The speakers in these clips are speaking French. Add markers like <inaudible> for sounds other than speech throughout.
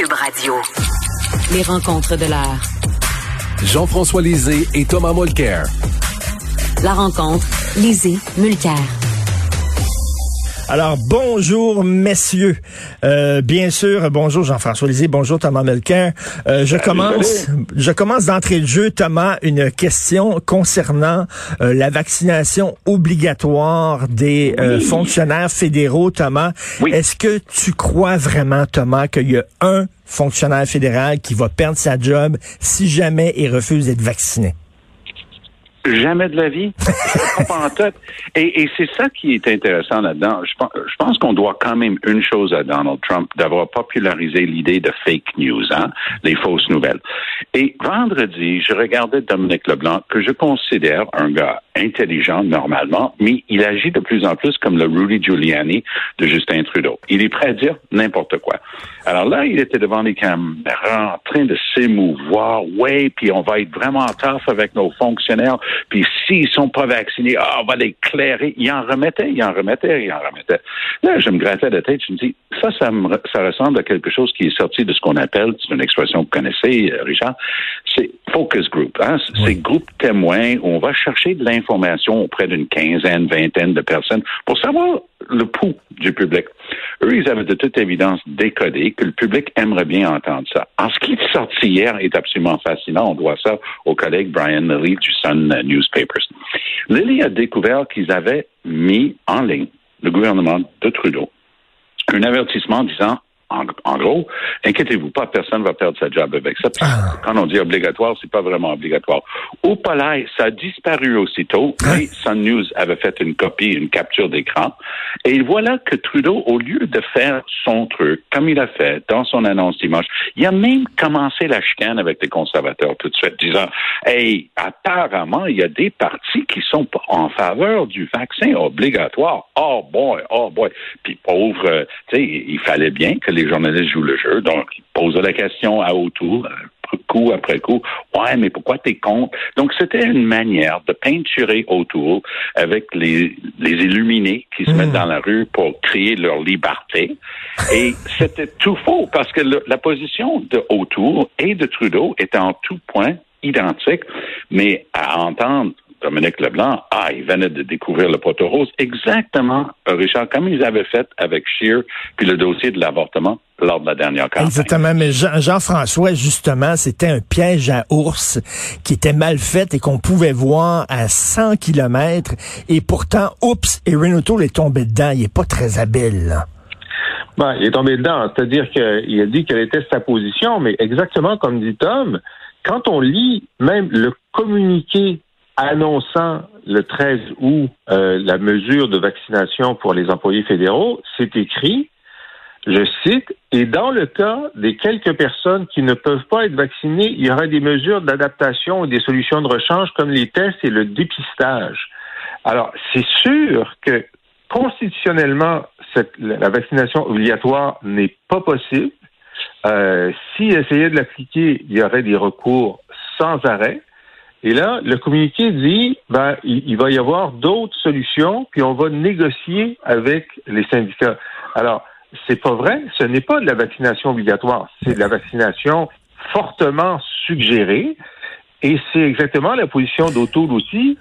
Cube Radio. Les rencontres de l'heure. Jean-François Lisée et Thomas Mulcair. La rencontre, Lisée, Mulcair. Alors, bonjour, messieurs. Euh, bien sûr, bonjour Jean-François Lisée, bonjour Thomas Melquin. Euh, je commence, je commence d'entrée de jeu, Thomas, une question concernant euh, la vaccination obligatoire des euh, fonctionnaires fédéraux, Thomas. Est-ce que tu crois vraiment, Thomas, qu'il y a un fonctionnaire fédéral qui va perdre sa job si jamais il refuse d'être vacciné? Jamais de la vie. <laughs> pas en tête. Et, et c'est ça qui est intéressant là-dedans. Je pense, je pense qu'on doit quand même une chose à Donald Trump, d'avoir popularisé l'idée de fake news, hein, les fausses nouvelles. Et vendredi, je regardais Dominique Leblanc, que je considère un gars intelligent normalement, mais il agit de plus en plus comme le Rudy Giuliani de Justin Trudeau. Il est prêt à dire n'importe quoi. Alors là, il était devant les caméras en train de s'émouvoir. Ouais, puis on va être vraiment tough avec nos fonctionnaires. Puis s'ils sont pas vaccinés, ah, on va les clairer. Il en remettait, il en remettait, il en remettait. Là, je me grattais la tête. Je me dis, ça, ça, me, ça ressemble à quelque chose qui est sorti de ce qu'on appelle, c'est une expression que vous connaissez, euh, Richard, c'est focus group. Hein? C'est groupe témoin où on va chercher de l'information auprès d'une quinzaine, vingtaine de personnes pour savoir le pouls du public. Eux, ils avaient de toute évidence décodé que le public aimerait bien entendre ça. En ce qui est sorti hier est absolument fascinant. On doit ça au collègue Brian Lilly du Sun Newspapers. Lilly a découvert qu'ils avaient mis en ligne, le gouvernement de Trudeau, un avertissement disant en, en, gros, inquiétez-vous pas, personne va perdre sa job avec ça. Ah. Quand on dit obligatoire, c'est pas vraiment obligatoire. Au palais, ça a disparu aussitôt, mais Sun News avait fait une copie, une capture d'écran. Et voilà que Trudeau, au lieu de faire son truc, comme il a fait dans son annonce dimanche, il a même commencé la chicane avec les conservateurs tout de suite, disant, hey, apparemment, il y a des partis qui sont en faveur du vaccin obligatoire. Oh boy, oh boy. Puis pauvre, euh, tu sais, il fallait bien que les journalistes jouent le jeu. Donc, ils posaient la question à autour, coup après coup. Ouais, mais pourquoi t'es contre? Donc, c'était une manière de peinturer autour avec les, les illuminés qui se mettent dans la rue pour créer leur liberté. Et c'était tout faux parce que le- la position de autour et de Trudeau était en tout point identique, mais à entendre Dominique Leblanc, ah, il venait de découvrir le poteau rose, exactement, euh, Richard, comme ils avaient fait avec Scheer, puis le dossier de l'avortement lors de la dernière campagne. Exactement, mais Jean- Jean-François, justement, c'était un piège à ours qui était mal fait et qu'on pouvait voir à 100 kilomètres. Et pourtant, oups, et Renato est tombé dedans. Il est pas très habile. là. Ben, il est tombé dedans. C'est-à-dire qu'il a dit quelle était sa position, mais exactement comme dit Tom, quand on lit même le communiqué annonçant le 13 août euh, la mesure de vaccination pour les employés fédéraux, c'est écrit, je cite, et dans le cas des quelques personnes qui ne peuvent pas être vaccinées, il y aura des mesures d'adaptation et des solutions de rechange comme les tests et le dépistage. Alors, c'est sûr que constitutionnellement, cette, la vaccination obligatoire n'est pas possible. Euh, S'ils essayaient de l'appliquer, il y aurait des recours sans arrêt. Et là, le communiqué dit, ben, il, va y avoir d'autres solutions, puis on va négocier avec les syndicats. Alors, c'est pas vrai. Ce n'est pas de la vaccination obligatoire. C'est de la vaccination fortement suggérée. Et c'est exactement la position d'Autour aussi.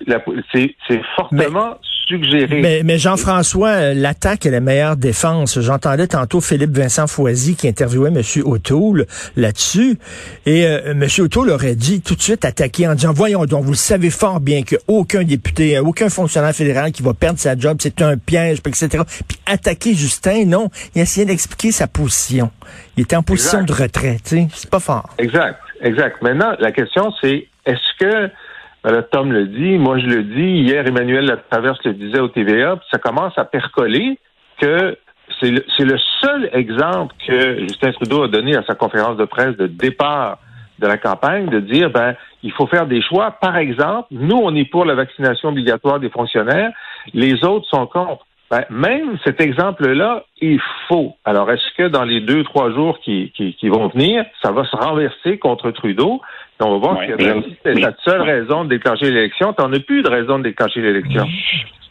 C'est fortement suggéré. Mais, mais Jean-François, euh, l'attaque est la meilleure défense. J'entendais tantôt Philippe Vincent Foisy qui interviewait M. O'Toole là-dessus. Et euh, M. O'Toole aurait dit tout de suite attaquer en disant, voyons donc, vous le savez fort bien qu'aucun député, euh, aucun fonctionnaire fédéral qui va perdre sa job, c'est un piège, etc. Puis attaquer Justin, non. Il essayait d'expliquer sa position. Il était en position Exact. de retrait, tu sais. C'est pas fort. Exact, exact. Maintenant, la question, c'est est-ce que, là, Tom le dit, moi je le dis, hier Emmanuel Latraverse le disait au TVA, ça commence à percoler que c'est le, le seul exemple que Justin Trudeau a donné à sa conférence de presse de départ de la campagne, de dire, ben, il faut faire des choix. Par exemple, nous, on est pour la vaccination obligatoire des fonctionnaires, les autres sont contre. Ben, même cet exemple-là il faut. Alors, est-ce que dans les deux, trois jours qui, qui, vont venir, ça va se renverser contre Trudeau? On va voir ouais, que c'est la seule raison de déclencher l'élection. T'en as plus de raison de déclencher l'élection.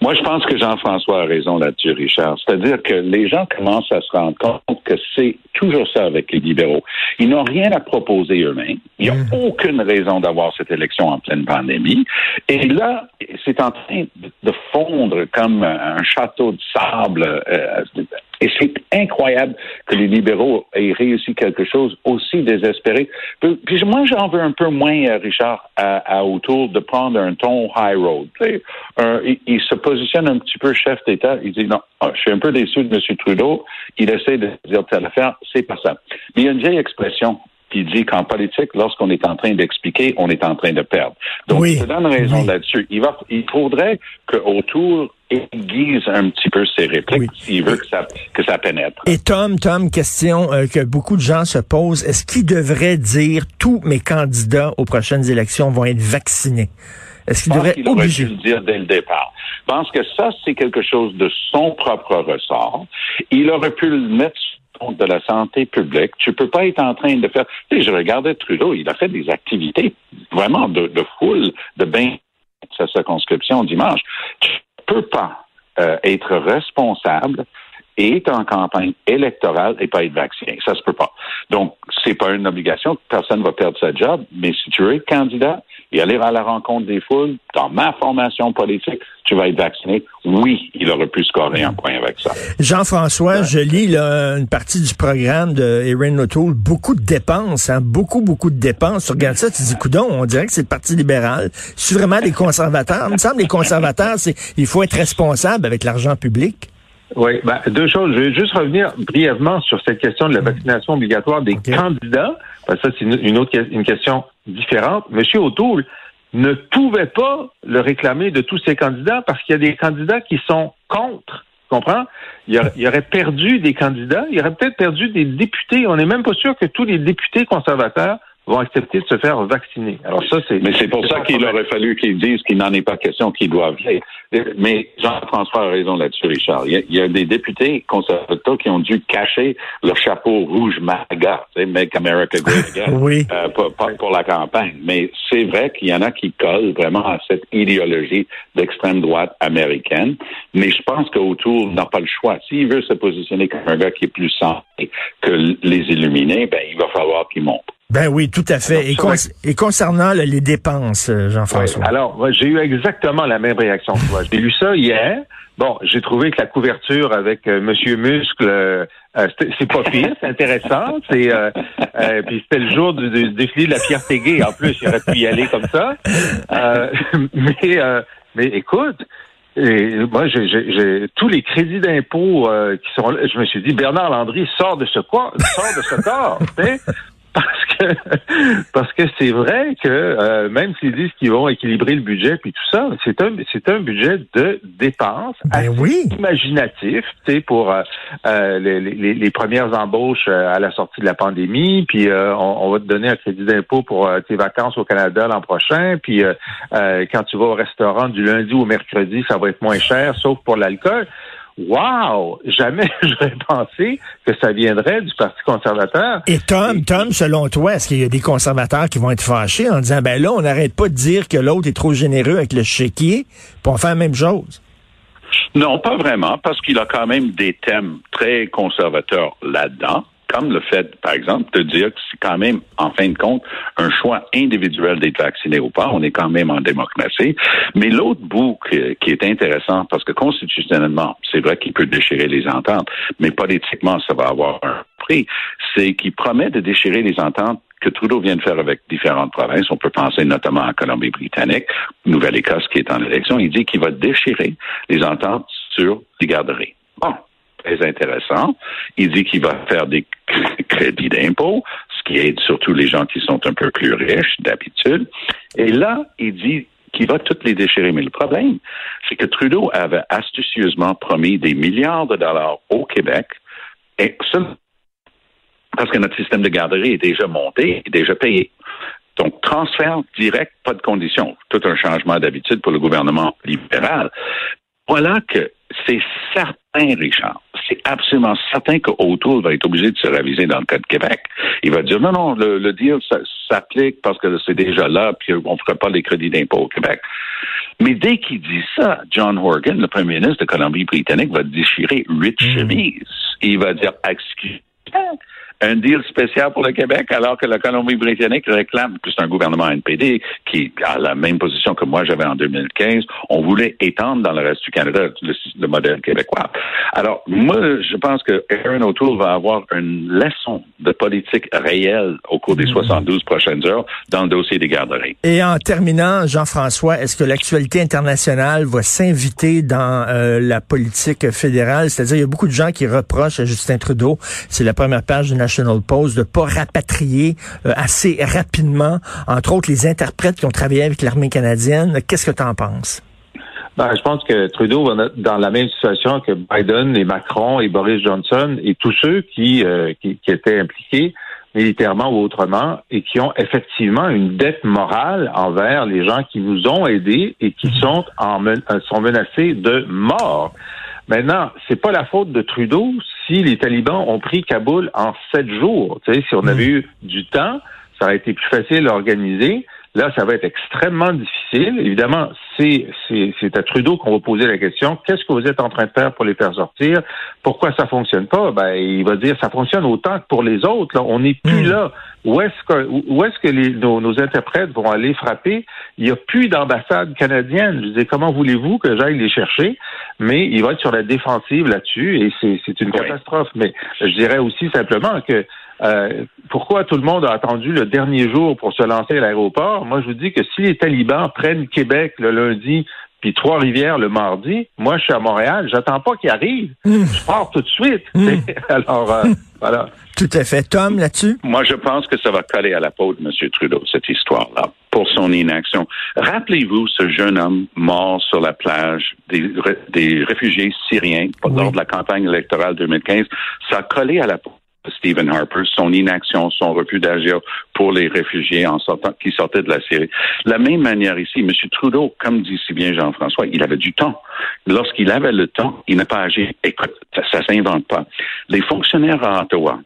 Moi, je pense que Jean-François a raison là-dessus, Richard. C'est-à-dire que les gens commencent à se rendre compte que c'est toujours ça avec les libéraux. Ils n'ont rien à proposer eux-mêmes. Il n'y a mmh. aucune raison d'avoir cette élection en pleine pandémie. Et là, c'est en train de fondre comme un château de sable. Euh, et c'est incroyable que les libéraux aient réussi quelque chose aussi désespéré. Puis moi, j'en veux un peu moins, euh, Richard, à, à autour de prendre un ton high road. Il, se positionne un petit peu chef d'État. Il dit non, ah, je suis un peu déçu de M. Trudeau. Il essaie de dire telle affaire, c'est pas ça. Mais il y a une vieille expression qui dit qu'en politique, lorsqu'on est en train d'expliquer, on est en train de perdre. Donc, oui. je te donne raison oui. là-dessus. Il, va, il faudrait qu'autour aiguise un petit peu ses répliques oui. s'il veut que ça, que ça pénètre. Et Tom, Tom, question euh, que beaucoup de gens se posent. Est-ce qu'il devrait dire tous mes candidats aux prochaines élections vont être vaccinés? Est-ce qu'il devrait qu obliger? le dire dès le départ. Je pense que ça, c'est quelque chose de son propre ressort. Il aurait pu le mettre de la santé publique. Tu peux pas être en train de faire. Tu sais, je regardais Trudeau, il a fait des activités vraiment de, de foule, de bain sa circonscription dimanche. Tu peux pas euh, être responsable et être en campagne électorale et pas être vacciné. Ça se peut pas. Donc, c'est pas une obligation. Personne va perdre sa job. Mais si tu veux être candidat et aller à la rencontre des foules, dans ma formation politique, tu vas être vacciné. Oui, il aurait pu scorer un point avec ça. Jean-François, ouais. je lis là, une partie du programme de Erin O'Toole. Beaucoup de dépenses, hein, beaucoup, beaucoup de dépenses. Tu regardes ça, tu dis, coudon, on dirait que c'est le Parti libéral. C'est vraiment des conservateurs. Il me semble les conservateurs, c'est il faut être responsable avec l'argent public. Oui, ben, deux choses. Je vais juste revenir brièvement sur cette question de la vaccination obligatoire des okay. candidats. Ben, ça, c'est une, autre une question différente. Monsieur O'Toole ne pouvait pas le réclamer de tous ses candidats parce qu'il y a des candidats qui sont contre. Tu comprends? Il il aurait perdu des candidats, il aurait peut-être perdu des députés. On n'est même pas sûr que tous les députés conservateurs vont accepter de se faire vacciner. Alors ça, c'est. Mais c'est pour ça qu'il aurait fallu qu'ils disent qu'il n'en est pas question, qu'ils doivent. Mais Jean-François a raison là-dessus, Richard. Il y, a, il y, a, des députés conservateurs qui ont dû cacher leur chapeau rouge MAGA, tu sais, Make America Great <laughs> Again, oui. euh, pour, pour, la campagne. Mais c'est vrai qu'il y en a qui collent vraiment à cette idéologie d'extrême droite américaine. Mais je pense qu'autour n'a pas le choix. S'il veut se positionner comme un gars qui est plus santé que les illuminés, ben il va falloir qu'il monte. Ben oui, tout à fait. Et, con et concernant les dépenses, euh, Jean-François. Oui. Alors, j'ai eu exactement la même réaction que toi. J'ai lu ça hier. Bon, j'ai trouvé que la couverture avec euh, Monsieur Muscle, euh, c'est pas pire, c'est intéressant. C'est euh, puis c'était le jour du, du, défilé de la fierté gay. En plus, il aurait pu y aller comme ça. <laughs> mais mais écoute, et moi, j'ai tous les crédits d'impôt euh, qui sont là. Je me suis dit, Bernard Landry sort de ce quoi, sort de ce corps. <laughs> parce que parce que c'est vrai que euh, même s'ils disent qu'ils vont équilibrer le budget puis tout ça, c'est un c'est un budget de dépenses ben oui. imaginatif, tu sais pour euh, euh, les, les, les, premières embauches euh, à la sortie de la pandémie, puis euh, on, on, va te donner un crédit d'impôt pour tes vacances au Canada l'an prochain, puis quand tu vas au restaurant du lundi au mercredi, ça va être moins cher, sauf pour l'alcool. Wow! Jamais <laughs> j'aurais pensé que ça viendrait du Parti conservateur. Et Tom, Tom, selon toi, est-ce qu'il y a des conservateurs qui vont être fâchés en disant, ben là, on n'arrête pas de dire que l'autre est trop généreux avec le chéquier, pour faire la même chose? Non, pas vraiment, parce qu'il a quand même des thèmes très conservateurs là-dedans comme le fait, par exemple, de dire que c'est quand même, en fin de compte, un choix individuel d'être vacciné ou pas. On est quand même en démocratie. Mais l'autre bout qui est intéressant, parce que constitutionnellement, c'est vrai qu'il peut déchirer les ententes, mais politiquement, ça va avoir un prix, c'est qu'il promet de déchirer les ententes que Trudeau vient de faire avec différentes provinces. On peut penser notamment à Colombie-Britannique, Nouvelle-Écosse qui est en élection. Il dit qu'il va déchirer les ententes sur les garderies. Bon, très intéressant. Il dit qu'il va faire des <laughs> crédits d'impôt, ce qui aide surtout les gens qui sont un peu plus riches d'habitude. Et là, il dit qui va toutes les déchirer. Mais le problème, c'est que Trudeau avait astucieusement promis des milliards de dollars au Québec, et parce que notre système de garderie est déjà monté, est déjà payé. Donc, transfert direct, pas de conditions. Tout un changement d'habitude pour le gouvernement libéral. Voilà que c'est certain, Richard, c'est absolument certain que O'Toole va être obligé de se réviser dans le cas de Québec. Il va dire non, non, le, le deal s'applique parce que c'est déjà là, puis on ne fera pas les crédits d'impôt au Québec. Mais dès qu'il dit ça, John Horgan, le premier ministre de Colombie-Britannique, va déchirer huit Hmm. chemises. Il va dire, excusez un deal spécial pour le Québec, alors que la Colombie-Britannique réclame, que c'est un gouvernement NPD qui a la même position que moi j'avais en 2015, on voulait étendre dans le reste du Canada le, le modèle québécois. Alors, moi, je pense que Aaron O'Toole va avoir une leçon de politique réelle au cours des 72 prochaines heures dans le dossier des garderies. Et en terminant, Jean-François, est-ce que l'actualité internationale va s'inviter dans euh, la politique fédérale? C'est-à-dire, il y a beaucoup de gens qui reprochent à Justin Trudeau, c'est la première page du National Post, de pas rapatrier euh, assez rapidement, entre autres, les interprètes qui ont travaillé avec l'armée canadienne. Qu'est-ce que tu en penses? Ben, je pense que Trudeau va être dans la même situation que Biden et Macron et Boris Johnson et tous ceux qui, euh, qui, qui, étaient impliqués militairement ou autrement et qui ont effectivement une dette morale envers les gens qui nous ont aidés et qui sont, en, sont menacés de mort. Maintenant, c'est pas la faute de Trudeau si les talibans ont pris Kaboul en sept jours. Tu sais, si on avait eu du temps, ça aurait été plus facile à organiser. Là, ça va être extrêmement difficile. Évidemment, c'est, c'est, c'est à Trudeau qu'on va poser la question qu'est-ce que vous êtes en train de faire pour les faire sortir? Pourquoi ça fonctionne pas? Ben, il va dire ça fonctionne autant que pour les autres. Là. On n'est plus mmh. là. Où est-ce que, où est-ce que les, nos, nos, interprètes vont aller frapper? Il n'y a plus d'ambassade canadienne. Je dis comment voulez-vous que j'aille les chercher? Mais il va être sur la défensive là-dessus et c'est, c'est une oui. catastrophe. Mais je dirais aussi simplement que euh, pourquoi tout le monde a attendu le dernier jour pour se lancer à l'aéroport? Moi, je vous dis que si les talibans prennent Québec le lundi, puis Trois-Rivières le mardi, moi, je suis à Montréal, j'attends pas qu'ils arrivent. Mmh. Je pars tout de suite. Mmh. <laughs> Alors, euh, <laughs> voilà. Tout à fait. Tom, là-dessus? Moi, je pense que ça va coller à la peau de M. Trudeau, cette histoire-là, pour son inaction. Rappelez-vous ce jeune homme mort sur la plage des, des réfugiés syriens oui. lors de la campagne électorale 2015. Ça a collé à la peau Stephen Harper, son inaction, son refus d'agir pour les réfugiés qui sortaient de la Syrie. De la même manière ici, M. Trudeau, comme dit si bien Jean-François, il avait du temps. Lorsqu'il avait le temps, il n'a pas agi. Écoute, ça, ça s'invente pas. Les fonctionnaires à Ottawa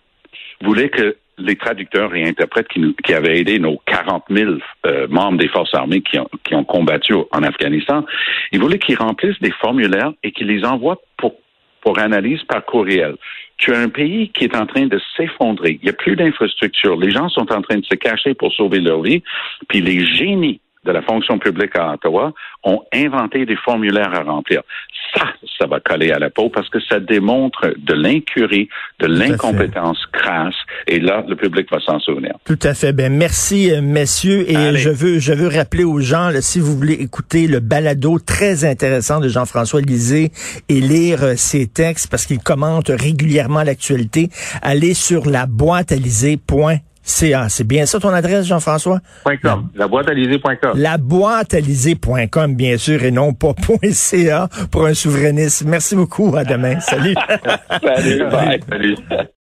voulaient que les traducteurs et interprètes qui, avaient aidé nos 40 000 euh, membres des forces armées qui ont, qui ont combattu en Afghanistan, ils voulaient qu'ils remplissent des formulaires et qu'ils les envoient pour, pour analyse par courriel tu as un pays qui est en train de s'effondrer. Il n'y a plus d'infrastructures. Les gens sont en train de se cacher pour sauver leur vie. Puis les génies de la fonction publique à Ottawa ont inventé des formulaires à remplir. Ça, ça va coller à la peau parce que ça démontre de l'incurie, de l'incompétence crasse. Et là, le public va s'en souvenir. Tout à fait. Ben merci, messieurs. Et Allez. je veux, je veux rappeler aux gens, là, si vous voulez écouter le balado très intéressant de Jean-François Lisée et lire euh, ses textes parce qu'il commente régulièrement l'actualité, allez sur la boîte à CA. C'est bien ça ton adresse, Jean-François? .com. La boîte La boîte bien sûr, et non pas <laughs> .ca pour un souverainiste. Merci beaucoup. À demain. Salut. <laughs> Salut. Bye. Salut.